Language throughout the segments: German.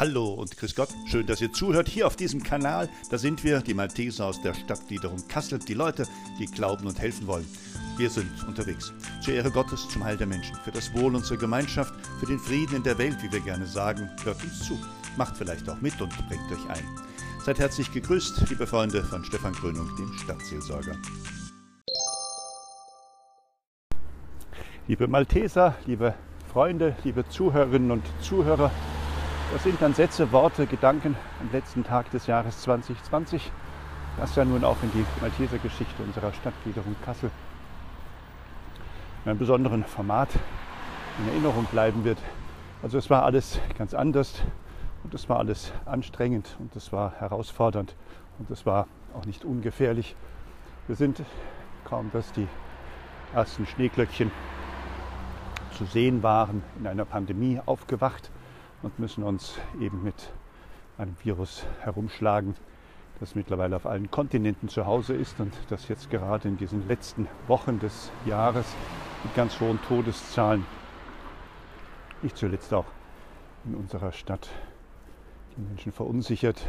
Hallo und grüß Gott. Schön, dass ihr zuhört hier auf diesem Kanal. Da sind wir, die Malteser aus der Stadtgliederung Kassel, die Leute, die glauben und helfen wollen. Wir sind unterwegs. Zur Ehre Gottes, zum Heil der Menschen, für das Wohl unserer Gemeinschaft, für den Frieden in der Welt, wie wir gerne sagen. Hört uns zu. Macht vielleicht auch mit und bringt euch ein. Seid herzlich gegrüßt, liebe Freunde von Stefan Grönung, dem Stadtseelsorger. Liebe Malteser, liebe Freunde, liebe Zuhörerinnen und Zuhörer, das sind dann Sätze, Worte, Gedanken am letzten Tag des Jahres 2020, das ja nun auch in die Malteser Geschichte unserer Stadtgliederung Kassel in einem besonderen Format in Erinnerung bleiben wird. Also es war alles ganz anders und es war alles anstrengend und es war herausfordernd und es war auch nicht ungefährlich. Wir sind kaum, dass die ersten Schneeglöckchen zu sehen waren, in einer Pandemie aufgewacht und müssen uns eben mit einem Virus herumschlagen, das mittlerweile auf allen Kontinenten zu Hause ist und das jetzt gerade in diesen letzten Wochen des Jahres mit ganz hohen Todeszahlen, nicht zuletzt auch in unserer Stadt, die Menschen verunsichert.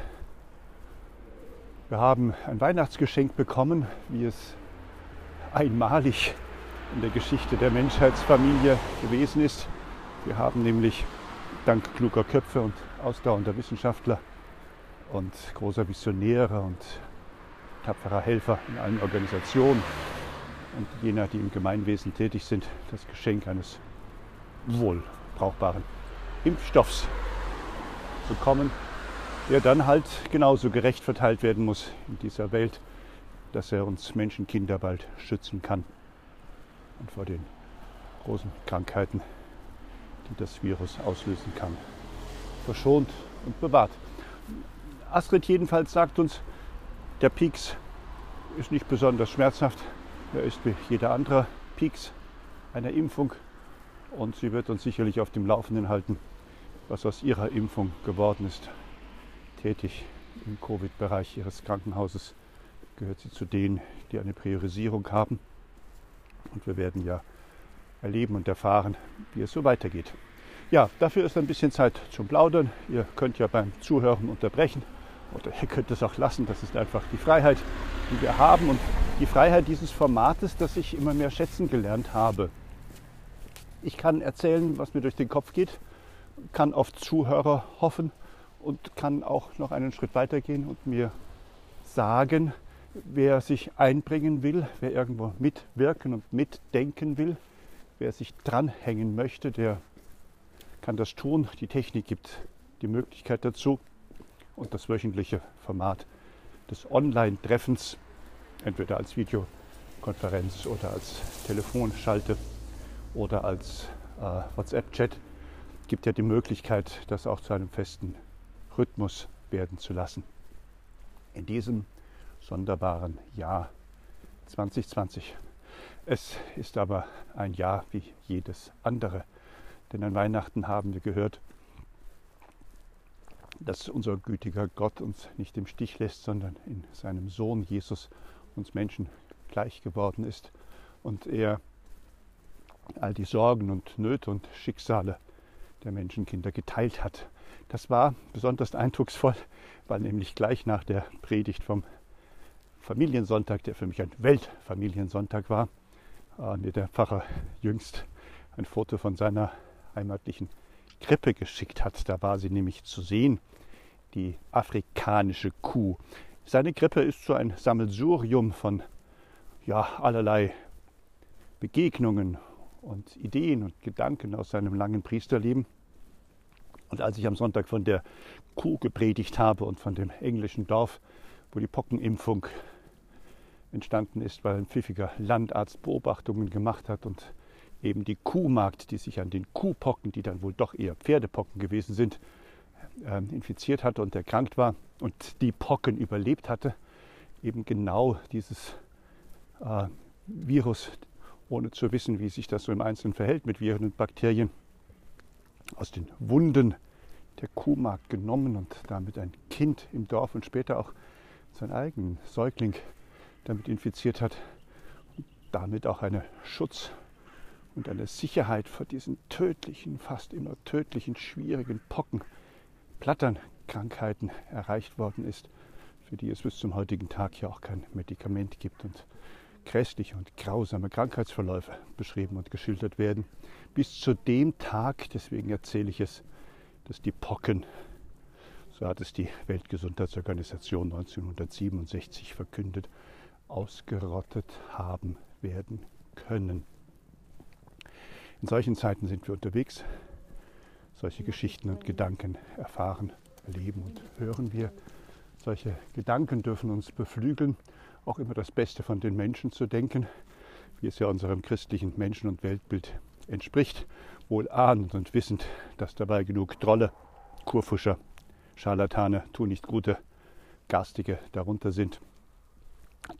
Wir haben ein Weihnachtsgeschenk bekommen, wie es einmalig in der Geschichte der Menschheitsfamilie gewesen ist. Wir haben nämlich dank kluger Köpfe und ausdauernder Wissenschaftler und großer Visionäre und tapferer Helfer in allen Organisationen und jener, die im Gemeinwesen tätig sind, das Geschenk eines wohl brauchbaren Impfstoffs bekommen, der dann halt genauso gerecht verteilt werden muss in dieser Welt, dass er uns Menschenkinder bald schützen kann. Und vor den großen Krankheiten die das Virus auslösen kann. Verschont und bewahrt. Astrid jedenfalls sagt uns, der Pieks ist nicht besonders schmerzhaft. Er ist wie jeder andere Pieks einer Impfung. Und sie wird uns sicherlich auf dem Laufenden halten, was aus ihrer Impfung geworden ist. Tätig im Covid-Bereich ihres Krankenhauses gehört sie zu denen, die eine Priorisierung haben. Und wir werden ja erleben und erfahren, wie es so weitergeht. Ja, dafür ist ein bisschen Zeit zum Plaudern. Ihr könnt ja beim Zuhören unterbrechen oder ihr könnt es auch lassen. Das ist einfach die Freiheit, die wir haben und die Freiheit dieses Formates, das ich immer mehr schätzen gelernt habe. Ich kann erzählen, was mir durch den Kopf geht, kann auf Zuhörer hoffen und kann auch noch einen Schritt weitergehen und mir sagen, wer sich einbringen will, wer irgendwo mitwirken und mitdenken will, Wer sich dranhängen möchte, der kann das tun. Die Technik gibt die Möglichkeit dazu. Und das wöchentliche Format des Online-Treffens, entweder als Videokonferenz oder als Telefonschalte oder als äh, WhatsApp-Chat, gibt ja die Möglichkeit, das auch zu einem festen Rhythmus werden zu lassen. In diesem sonderbaren Jahr 2020 es ist aber ein Jahr wie jedes andere. Denn an Weihnachten haben wir gehört, dass unser gütiger Gott uns nicht im Stich lässt, sondern in seinem Sohn Jesus uns Menschen gleich geworden ist und er all die Sorgen und Nöte und Schicksale der Menschenkinder geteilt hat. Das war besonders eindrucksvoll, weil nämlich gleich nach der Predigt vom Familiensonntag, der für mich ein Weltfamiliensonntag war, äh, mir der Pfarrer jüngst ein Foto von seiner heimatlichen Krippe geschickt hat. Da war sie nämlich zu sehen, die afrikanische Kuh. Seine Krippe ist so ein Sammelsurium von ja, allerlei Begegnungen und Ideen und Gedanken aus seinem langen Priesterleben. Und als ich am Sonntag von der Kuh gepredigt habe und von dem englischen Dorf, wo die Pockenimpfung entstanden ist, weil ein pfiffiger Landarzt Beobachtungen gemacht hat und eben die Kuhmarkt, die sich an den Kuhpocken, die dann wohl doch eher Pferdepocken gewesen sind, äh, infiziert hatte und erkrankt war und die Pocken überlebt hatte, eben genau dieses äh, Virus, ohne zu wissen, wie sich das so im Einzelnen verhält mit Viren und Bakterien, aus den Wunden der Kuhmarkt genommen und damit ein Kind im Dorf und später auch sein eigenen Säugling damit infiziert hat und damit auch eine Schutz und eine Sicherheit vor diesen tödlichen, fast immer tödlichen, schwierigen Pocken Platternkrankheiten erreicht worden ist, für die es bis zum heutigen Tag ja auch kein Medikament gibt und grässliche und grausame Krankheitsverläufe beschrieben und geschildert werden. Bis zu dem Tag, deswegen erzähle ich es, dass die Pocken, so hat es die Weltgesundheitsorganisation 1967 verkündet, ausgerottet haben werden können. In solchen Zeiten sind wir unterwegs. Solche Geschichten und Gedanken erfahren, erleben und hören wir. Solche Gedanken dürfen uns beflügeln, auch immer das Beste von den Menschen zu denken, wie es ja unserem christlichen Menschen- und Weltbild entspricht, wohl ahnend und wissend, dass dabei genug Trolle, Kurfuscher, Scharlatane, tu nicht gute, Garstige darunter sind,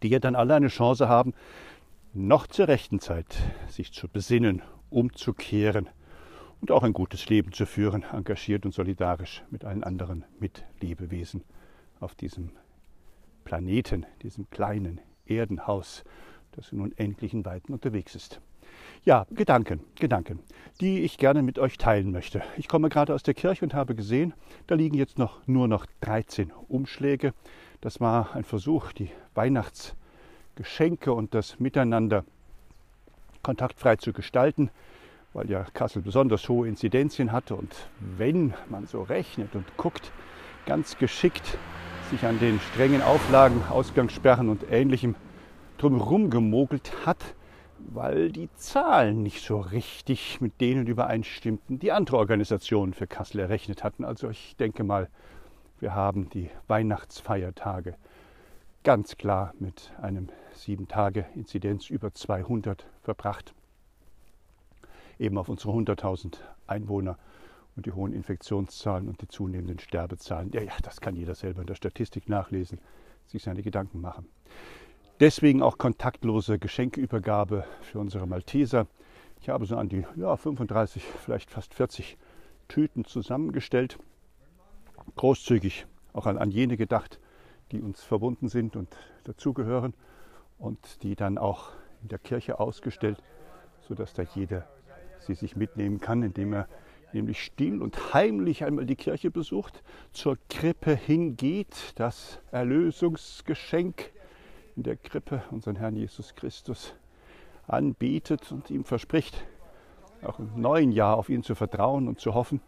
die ja dann alle eine Chance haben, noch zur rechten Zeit sich zu besinnen, umzukehren und auch ein gutes Leben zu führen, engagiert und solidarisch mit allen anderen Mitlebewesen auf diesem Planeten, diesem kleinen Erdenhaus, das in unendlichen Weiten unterwegs ist. Ja, Gedanken, Gedanken, die ich gerne mit euch teilen möchte. Ich komme gerade aus der Kirche und habe gesehen, da liegen jetzt noch nur noch 13 Umschläge. Das war ein Versuch, die Weihnachtsgeschenke und das Miteinander kontaktfrei zu gestalten, weil ja Kassel besonders hohe Inzidenzien hatte. Und wenn man so rechnet und guckt, ganz geschickt sich an den strengen Auflagen, Ausgangssperren und ähnlichem drumherum gemogelt hat, weil die Zahlen nicht so richtig mit denen übereinstimmten, die andere Organisationen für Kassel errechnet hatten. Also ich denke mal, wir haben die Weihnachtsfeiertage ganz klar mit einem 7-Tage-Inzidenz über 200 verbracht. Eben auf unsere 100.000 Einwohner und die hohen Infektionszahlen und die zunehmenden Sterbezahlen. Ja, ja, das kann jeder selber in der Statistik nachlesen, sich seine Gedanken machen. Deswegen auch kontaktlose Geschenkeübergabe für unsere Malteser. Ich habe so an die ja, 35, vielleicht fast 40 Tüten zusammengestellt. Großzügig auch an, an jene gedacht, die uns verbunden sind und dazugehören und die dann auch in der Kirche ausgestellt, sodass da jeder sie sich mitnehmen kann, indem er nämlich still und heimlich einmal die Kirche besucht, zur Krippe hingeht, das Erlösungsgeschenk in der Krippe unseren Herrn Jesus Christus anbetet und ihm verspricht, auch im neuen Jahr auf ihn zu vertrauen und zu hoffen,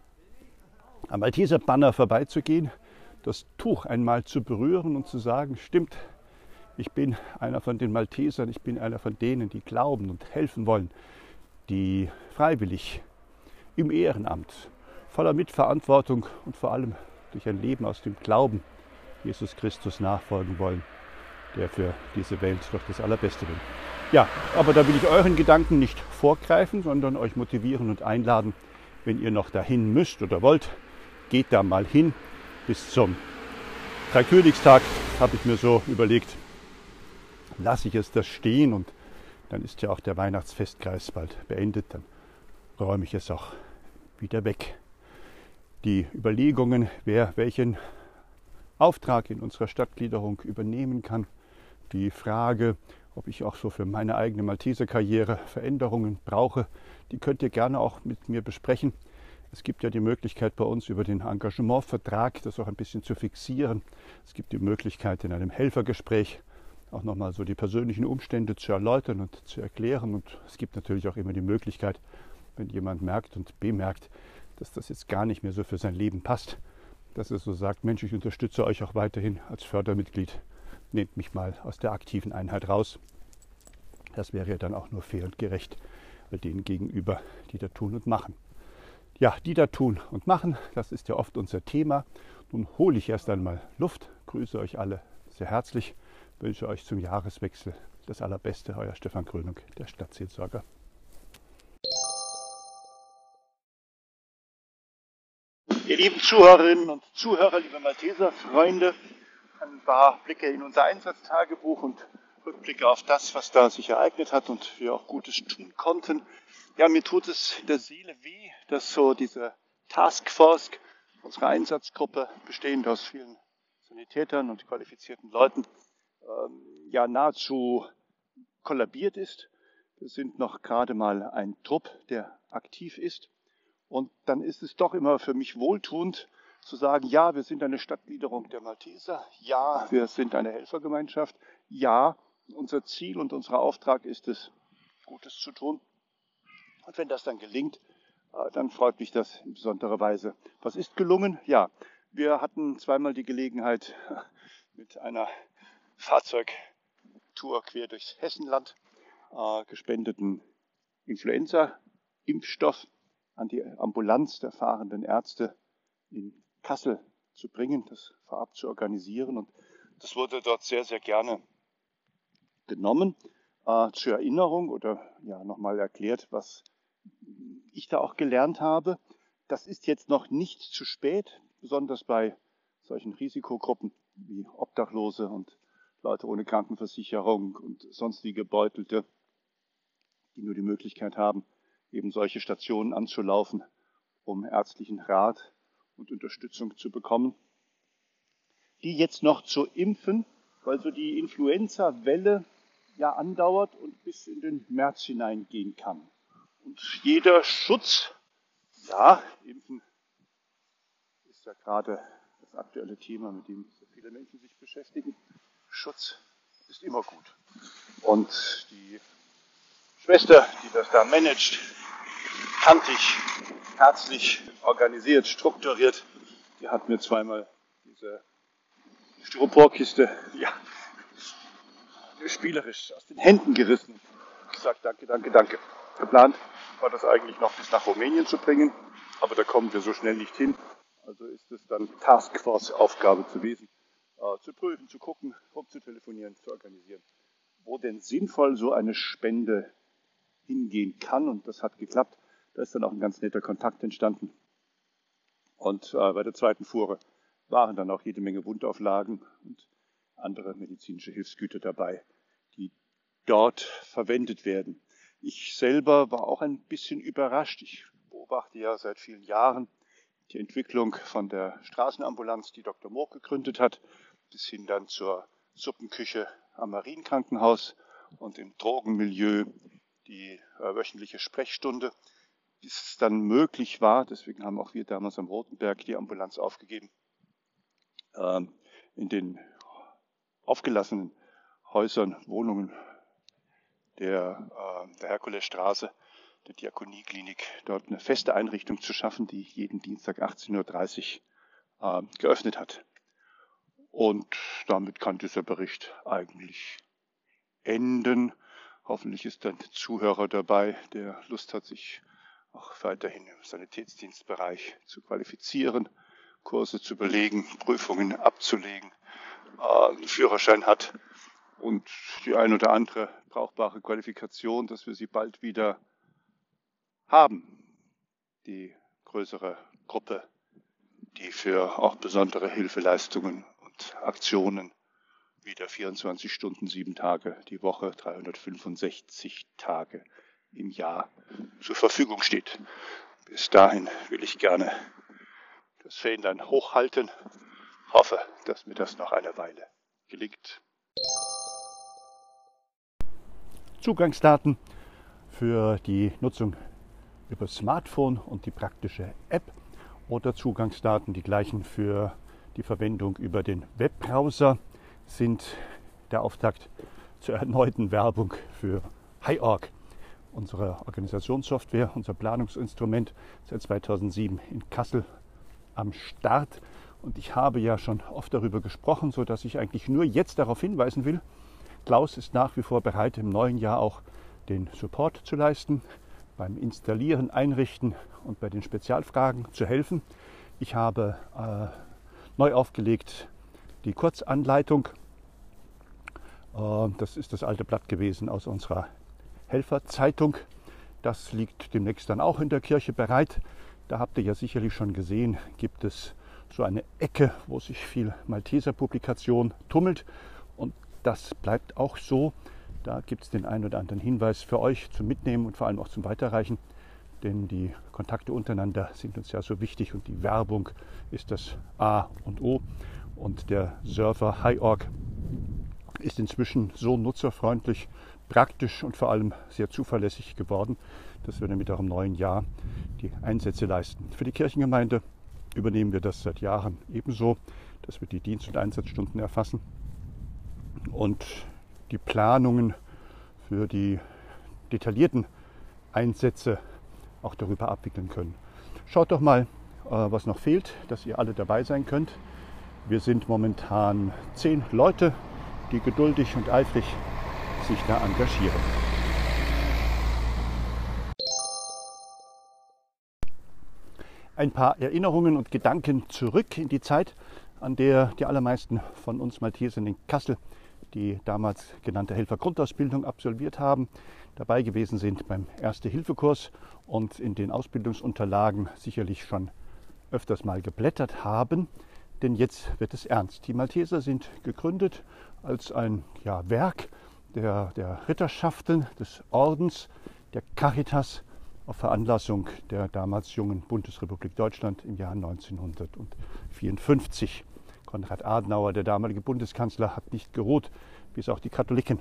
am Malteser Banner vorbeizugehen, das Tuch einmal zu berühren und zu sagen, stimmt, ich bin einer von den Maltesern, ich bin einer von denen, die glauben und helfen wollen, die freiwillig im Ehrenamt, voller Mitverantwortung und vor allem durch ein Leben aus dem Glauben Jesus Christus nachfolgen wollen der für diese Welt doch das Allerbeste will. Ja, aber da will ich euren Gedanken nicht vorgreifen, sondern euch motivieren und einladen, wenn ihr noch dahin müsst oder wollt, geht da mal hin. Bis zum Dreikönigstag habe ich mir so überlegt, lasse ich es da stehen und dann ist ja auch der Weihnachtsfestkreis bald beendet, dann räume ich es auch wieder weg. Die Überlegungen, wer welchen Auftrag in unserer Stadtgliederung übernehmen kann, die Frage, ob ich auch so für meine eigene Malteser-Karriere Veränderungen brauche, die könnt ihr gerne auch mit mir besprechen. Es gibt ja die Möglichkeit bei uns über den Engagementvertrag das auch ein bisschen zu fixieren. Es gibt die Möglichkeit in einem Helfergespräch auch nochmal so die persönlichen Umstände zu erläutern und zu erklären. Und es gibt natürlich auch immer die Möglichkeit, wenn jemand merkt und bemerkt, dass das jetzt gar nicht mehr so für sein Leben passt, dass er so sagt, Mensch, ich unterstütze euch auch weiterhin als Fördermitglied nehmt mich mal aus der aktiven Einheit raus. Das wäre ja dann auch nur fair und gerecht denen gegenüber, die da tun und machen. Ja, die da tun und machen, das ist ja oft unser Thema. Nun hole ich erst einmal Luft, grüße euch alle sehr herzlich, wünsche euch zum Jahreswechsel das Allerbeste, euer Stefan Krönung, der Stadtseelsorger. Ihr lieben Zuhörerinnen und Zuhörer, liebe Malteser, Freunde, ein paar Blicke in unser Einsatztagebuch und Rückblicke auf das, was da sich ereignet hat und wir auch Gutes tun konnten. Ja, mir tut es in der Seele weh, dass so diese Taskforce, unsere Einsatzgruppe, bestehend aus vielen Sanitätern und qualifizierten Leuten, ähm, ja nahezu kollabiert ist. Wir sind noch gerade mal ein Trupp, der aktiv ist. Und dann ist es doch immer für mich wohltuend, zu sagen, ja, wir sind eine Stadtgliederung der Malteser, ja, wir sind eine Helfergemeinschaft, ja, unser Ziel und unser Auftrag ist es, Gutes zu tun. Und wenn das dann gelingt, äh, dann freut mich das in besonderer Weise. Was ist gelungen? Ja, wir hatten zweimal die Gelegenheit, mit einer Fahrzeugtour quer durchs Hessenland äh, gespendeten Influenza-Impfstoff an die Ambulanz der fahrenden Ärzte in Kassel zu bringen, das vorab zu organisieren. Und das wurde dort sehr, sehr gerne genommen. Äh, zur Erinnerung oder ja nochmal erklärt, was ich da auch gelernt habe. Das ist jetzt noch nicht zu spät, besonders bei solchen Risikogruppen wie Obdachlose und Leute ohne Krankenversicherung und sonstige Beutelte, die nur die Möglichkeit haben, eben solche Stationen anzulaufen, um ärztlichen Rat und Unterstützung zu bekommen. Die jetzt noch zu impfen, weil so die Influenza-Welle ja andauert und bis in den März hineingehen kann. Und jeder Schutz, ja, impfen ist ja gerade das aktuelle Thema, mit dem so viele Menschen sich beschäftigen. Schutz ist immer gut. Und die Schwester, die das da managt, kantig, herzlich, organisiert, strukturiert, die hat mir zweimal diese Styroporkiste, ja, spielerisch aus den Händen gerissen. Gesagt, danke, danke, danke. Geplant war das eigentlich noch bis nach Rumänien zu bringen, aber da kommen wir so schnell nicht hin. Also ist es dann Taskforce-Aufgabe gewesen, äh, zu prüfen, zu gucken, rumzutelefonieren, zu organisieren, wo denn sinnvoll so eine Spende hingehen kann. Und das hat geklappt. Da ist dann auch ein ganz netter Kontakt entstanden. Und äh, bei der zweiten Fuhre waren dann auch jede Menge Wundauflagen und andere medizinische Hilfsgüter dabei, die dort verwendet werden. Ich selber war auch ein bisschen überrascht. Ich beobachte ja seit vielen Jahren die Entwicklung von der Straßenambulanz, die Dr. Moog gegründet hat, bis hin dann zur Suppenküche am Marienkrankenhaus und im Drogenmilieu die äh, wöchentliche Sprechstunde, bis es dann möglich war, deswegen haben auch wir damals am Rotenberg die Ambulanz aufgegeben, ähm, in den aufgelassenen Häusern, Wohnungen der, äh, der Herkulesstraße, der Diakonieklinik, dort eine feste Einrichtung zu schaffen, die jeden Dienstag 18.30 Uhr äh, geöffnet hat. Und damit kann dieser Bericht eigentlich enden. Hoffentlich ist ein Zuhörer dabei, der Lust hat, sich auch weiterhin im Sanitätsdienstbereich zu qualifizieren, Kurse zu belegen, Prüfungen abzulegen, äh, einen Führerschein hat und die ein oder andere brauchbare Qualifikation, dass wir sie bald wieder haben. Die größere Gruppe, die für auch besondere Hilfeleistungen und Aktionen wieder 24 Stunden, sieben Tage die Woche, 365 Tage im Jahr zur Verfügung steht. Bis dahin will ich gerne das Fähnlein hochhalten. Hoffe, dass mir das noch eine Weile gelingt. Zugangsdaten für die Nutzung über Smartphone und die praktische App oder Zugangsdaten die gleichen für die Verwendung über den Webbrowser sind der Auftakt zur erneuten Werbung für HiOrg, unsere Organisationssoftware, unser Planungsinstrument seit 2007 in Kassel am Start. Und ich habe ja schon oft darüber gesprochen, sodass ich eigentlich nur jetzt darauf hinweisen will, Klaus ist nach wie vor bereit, im neuen Jahr auch den Support zu leisten, beim Installieren, Einrichten und bei den Spezialfragen zu helfen. Ich habe äh, neu aufgelegt die Kurzanleitung. Äh, das ist das alte Blatt gewesen aus unserer Helferzeitung. Das liegt demnächst dann auch in der Kirche bereit. Da habt ihr ja sicherlich schon gesehen, gibt es so eine Ecke, wo sich viel Malteser-Publikation tummelt. Das bleibt auch so. Da gibt es den einen oder anderen Hinweis für euch zum Mitnehmen und vor allem auch zum Weiterreichen. Denn die Kontakte untereinander sind uns ja so wichtig und die Werbung ist das A und O. Und der Server HiOrg ist inzwischen so nutzerfreundlich, praktisch und vor allem sehr zuverlässig geworden, dass wir damit auch im neuen Jahr die Einsätze leisten. Für die Kirchengemeinde übernehmen wir das seit Jahren ebenso, dass wir die Dienst- und Einsatzstunden erfassen und die Planungen für die detaillierten Einsätze auch darüber abwickeln können. Schaut doch mal, äh, was noch fehlt, dass ihr alle dabei sein könnt. Wir sind momentan zehn Leute, die geduldig und eifrig sich da engagieren. Ein paar Erinnerungen und Gedanken zurück in die Zeit, an der die allermeisten von uns Maltesern in Kassel die damals genannte Helfergrundausbildung absolviert haben, dabei gewesen sind beim Erste-Hilfe-Kurs und in den Ausbildungsunterlagen sicherlich schon öfters mal geblättert haben. Denn jetzt wird es ernst. Die Malteser sind gegründet als ein ja, Werk der, der Ritterschaften, des Ordens, der Caritas auf Veranlassung der damals jungen Bundesrepublik Deutschland im Jahr 1954. Konrad Adenauer, der damalige Bundeskanzler, hat nicht geruht, bis auch die Katholiken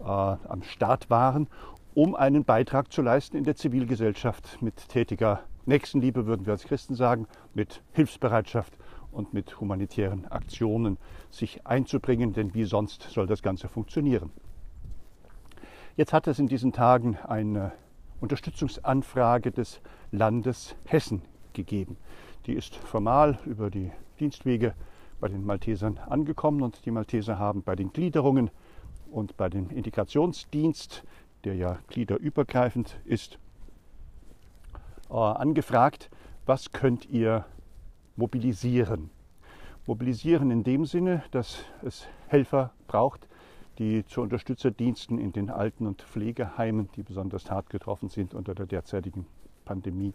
äh, am Start waren, um einen Beitrag zu leisten in der Zivilgesellschaft mit tätiger Nächstenliebe, würden wir als Christen sagen, mit Hilfsbereitschaft und mit humanitären Aktionen sich einzubringen, denn wie sonst soll das Ganze funktionieren. Jetzt hat es in diesen Tagen eine Unterstützungsanfrage des Landes Hessen gegeben. Die ist formal über die Dienstwege bei den Maltesern angekommen und die Malteser haben bei den Gliederungen und bei dem Integrationsdienst, der ja gliederübergreifend ist, äh, angefragt, was könnt ihr mobilisieren. Mobilisieren in dem Sinne, dass es Helfer braucht, die zu Unterstützerdiensten in den Alten- und Pflegeheimen, die besonders hart getroffen sind unter der derzeitigen Pandemie,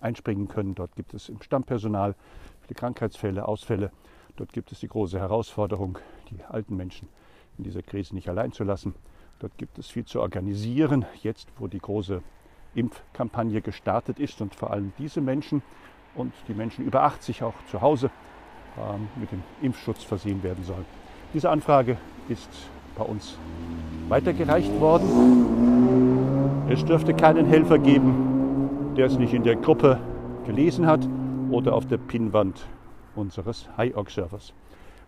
einspringen können. Dort gibt es im Stammpersonal viele Krankheitsfälle, Ausfälle Dort gibt es die große Herausforderung, die alten Menschen in dieser Krise nicht allein zu lassen. Dort gibt es viel zu organisieren, jetzt wo die große Impfkampagne gestartet ist und vor allem diese Menschen und die Menschen über 80 auch zu Hause ähm, mit dem Impfschutz versehen werden sollen. Diese Anfrage ist bei uns weitergereicht worden. Es dürfte keinen Helfer geben, der es nicht in der Gruppe gelesen hat oder auf der Pinnwand unseres HiOG-Servers.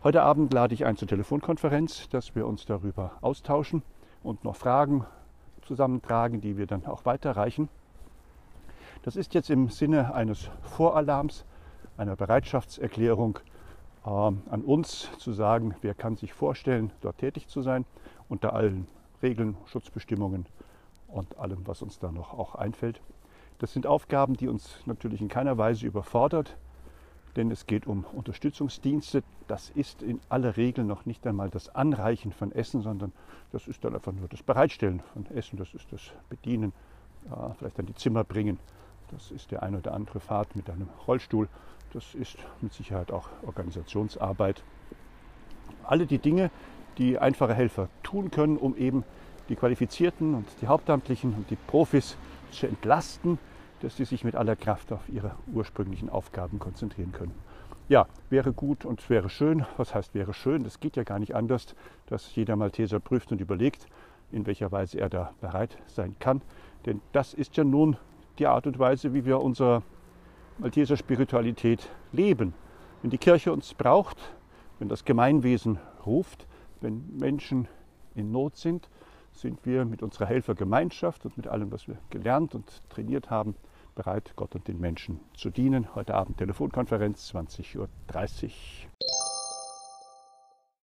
Heute Abend lade ich ein zur Telefonkonferenz, dass wir uns darüber austauschen und noch Fragen zusammentragen, die wir dann auch weiterreichen. Das ist jetzt im Sinne eines Voralarms, einer Bereitschaftserklärung äh, an uns zu sagen, wer kann sich vorstellen, dort tätig zu sein, unter allen Regeln, Schutzbestimmungen und allem, was uns da noch auch einfällt. Das sind Aufgaben, die uns natürlich in keiner Weise überfordert, denn es geht um Unterstützungsdienste. Das ist in aller Regel noch nicht einmal das Anreichen von Essen, sondern das ist dann einfach nur das Bereitstellen von Essen, das ist das Bedienen, äh, vielleicht dann die Zimmer bringen. Das ist der ein oder andere Fahrt mit einem Rollstuhl. Das ist mit Sicherheit auch Organisationsarbeit. Alle die Dinge, die einfache Helfer tun können, um eben die Qualifizierten und die Hauptamtlichen und die Profis zu entlasten, dass sie sich mit aller Kraft auf ihre ursprünglichen Aufgaben konzentrieren können. Ja, wäre gut und wäre schön. Was heißt wäre schön? Das geht ja gar nicht anders, dass jeder Malteser prüft und überlegt, in welcher Weise er da bereit sein kann. Denn das ist ja nun die Art und Weise, wie wir unsere Malteser Spiritualität leben. Wenn die Kirche uns braucht, wenn das Gemeinwesen ruft, wenn Menschen in Not sind, sind wir mit unserer Helfergemeinschaft und mit allem, was wir gelernt und trainiert haben, bereit, Gott und den Menschen zu dienen. Heute Abend Telefonkonferenz, 20.30 Uhr.